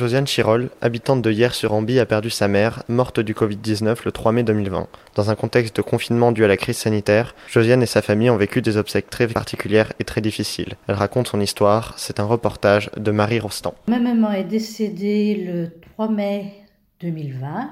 Josiane Chirol, habitante de Hier-sur-Amby, a perdu sa mère, morte du Covid-19 le 3 mai 2020. Dans un contexte de confinement dû à la crise sanitaire, Josiane et sa famille ont vécu des obsèques très particulières et très difficiles. Elle raconte son histoire, c'est un reportage de Marie Rostand. Ma maman est décédée le 3 mai 2020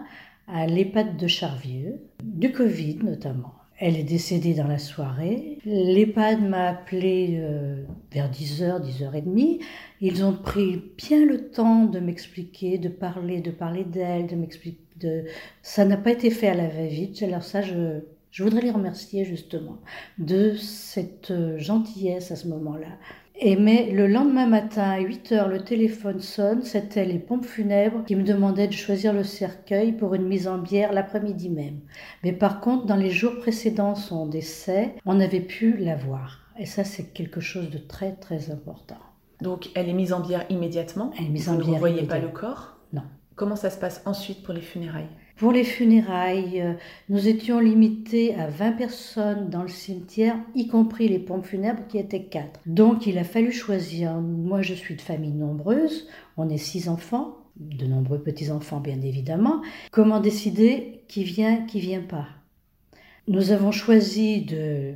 à l'EHPAD de Charvieux, du Covid notamment. Elle est décédée dans la soirée. L'EHPAD m'a appelé euh, vers 10h, 10h30. Ils ont pris bien le temps de m'expliquer, de parler, de parler d'elle, de m'expliquer. De... Ça n'a pas été fait à la va-vite. Alors ça, je, je voudrais les remercier justement de cette euh, gentillesse à ce moment-là. Et mais le lendemain matin, à 8 heures, le téléphone sonne. C'était les pompes funèbres qui me demandaient de choisir le cercueil pour une mise en bière l'après-midi même. Mais par contre, dans les jours précédents son décès, on avait pu la voir. Et ça, c'est quelque chose de très, très important. Donc, elle est mise en bière immédiatement? Elle est mise Vous en ne bière voyez pas le corps? Non. Comment ça se passe ensuite pour les funérailles? Pour les funérailles, euh, nous étions limités à 20 personnes dans le cimetière, y compris les pompes funèbres qui étaient 4. Donc il a fallu choisir. Moi je suis de famille nombreuse, on est six enfants, de nombreux petits-enfants bien évidemment. Comment décider qui vient, qui vient pas? Nous avons choisi de...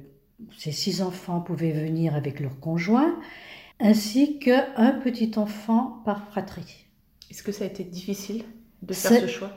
Ces six enfants pouvaient venir avec leur conjoint, ainsi qu'un petit enfant par fratrie. Est-ce que ça a été difficile de faire ce choix?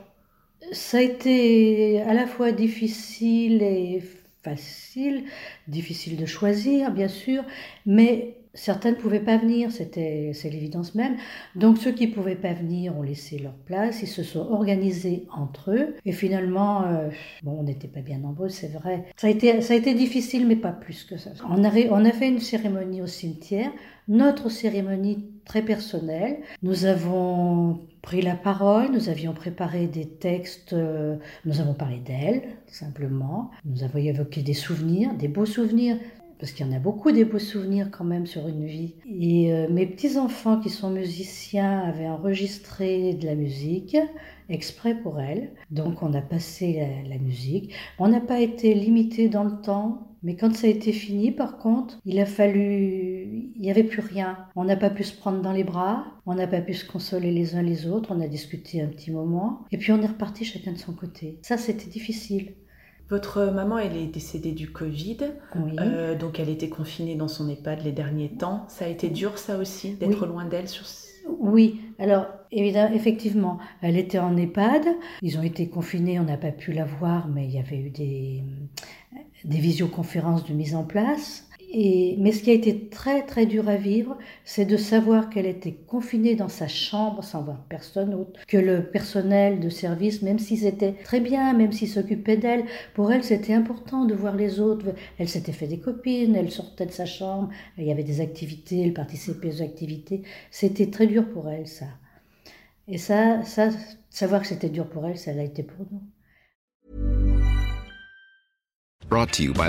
Ça a été à la fois difficile et facile, difficile de choisir bien sûr, mais certains ne pouvaient pas venir, c'était c'est l'évidence même. Donc ceux qui ne pouvaient pas venir ont laissé leur place, ils se sont organisés entre eux et finalement, euh, bon, on n'était pas bien nombreux, c'est vrai. Ça a été ça a été difficile, mais pas plus que ça. On a ré- on a fait une cérémonie au cimetière, notre cérémonie très personnelle. Nous avons pris la parole, nous avions préparé des textes, euh, nous avons parlé d'elle, simplement. Nous avons évoqué des souvenirs, des beaux souvenirs, parce qu'il y en a beaucoup des beaux souvenirs quand même sur une vie. Et euh, mes petits-enfants qui sont musiciens avaient enregistré de la musique exprès pour elle. Donc on a passé la, la musique. On n'a pas été limité dans le temps, mais quand ça a été fini, par contre, il a fallu... Il n'y avait plus rien. On n'a pas pu se prendre dans les bras, on n'a pas pu se consoler les uns les autres, on a discuté un petit moment, et puis on est reparti chacun de son côté. Ça, c'était difficile. Votre maman, elle est décédée du Covid, Oui. euh, donc elle était confinée dans son EHPAD les derniers temps. Ça a été dur, ça aussi, d'être Oui. loin d'elle sur... Oui, alors évidemment, effectivement, elle était en EHPAD. Ils ont été confinés, on n'a pas pu la voir, mais il y avait eu des, des visioconférences de mise en place. Mais ce qui a été très très dur à vivre, c'est de savoir qu'elle était confinée dans sa chambre sans voir personne autre, que le personnel de service, même s'ils étaient très bien, même s'ils s'occupaient d'elle, pour elle c'était important de voir les autres. Elle s'était fait des copines, elle sortait de sa chambre, il y avait des activités, elle participait aux activités. C'était très dur pour elle ça. Et ça, ça, savoir que c'était dur pour elle, ça l'a été pour nous. Brought to you by.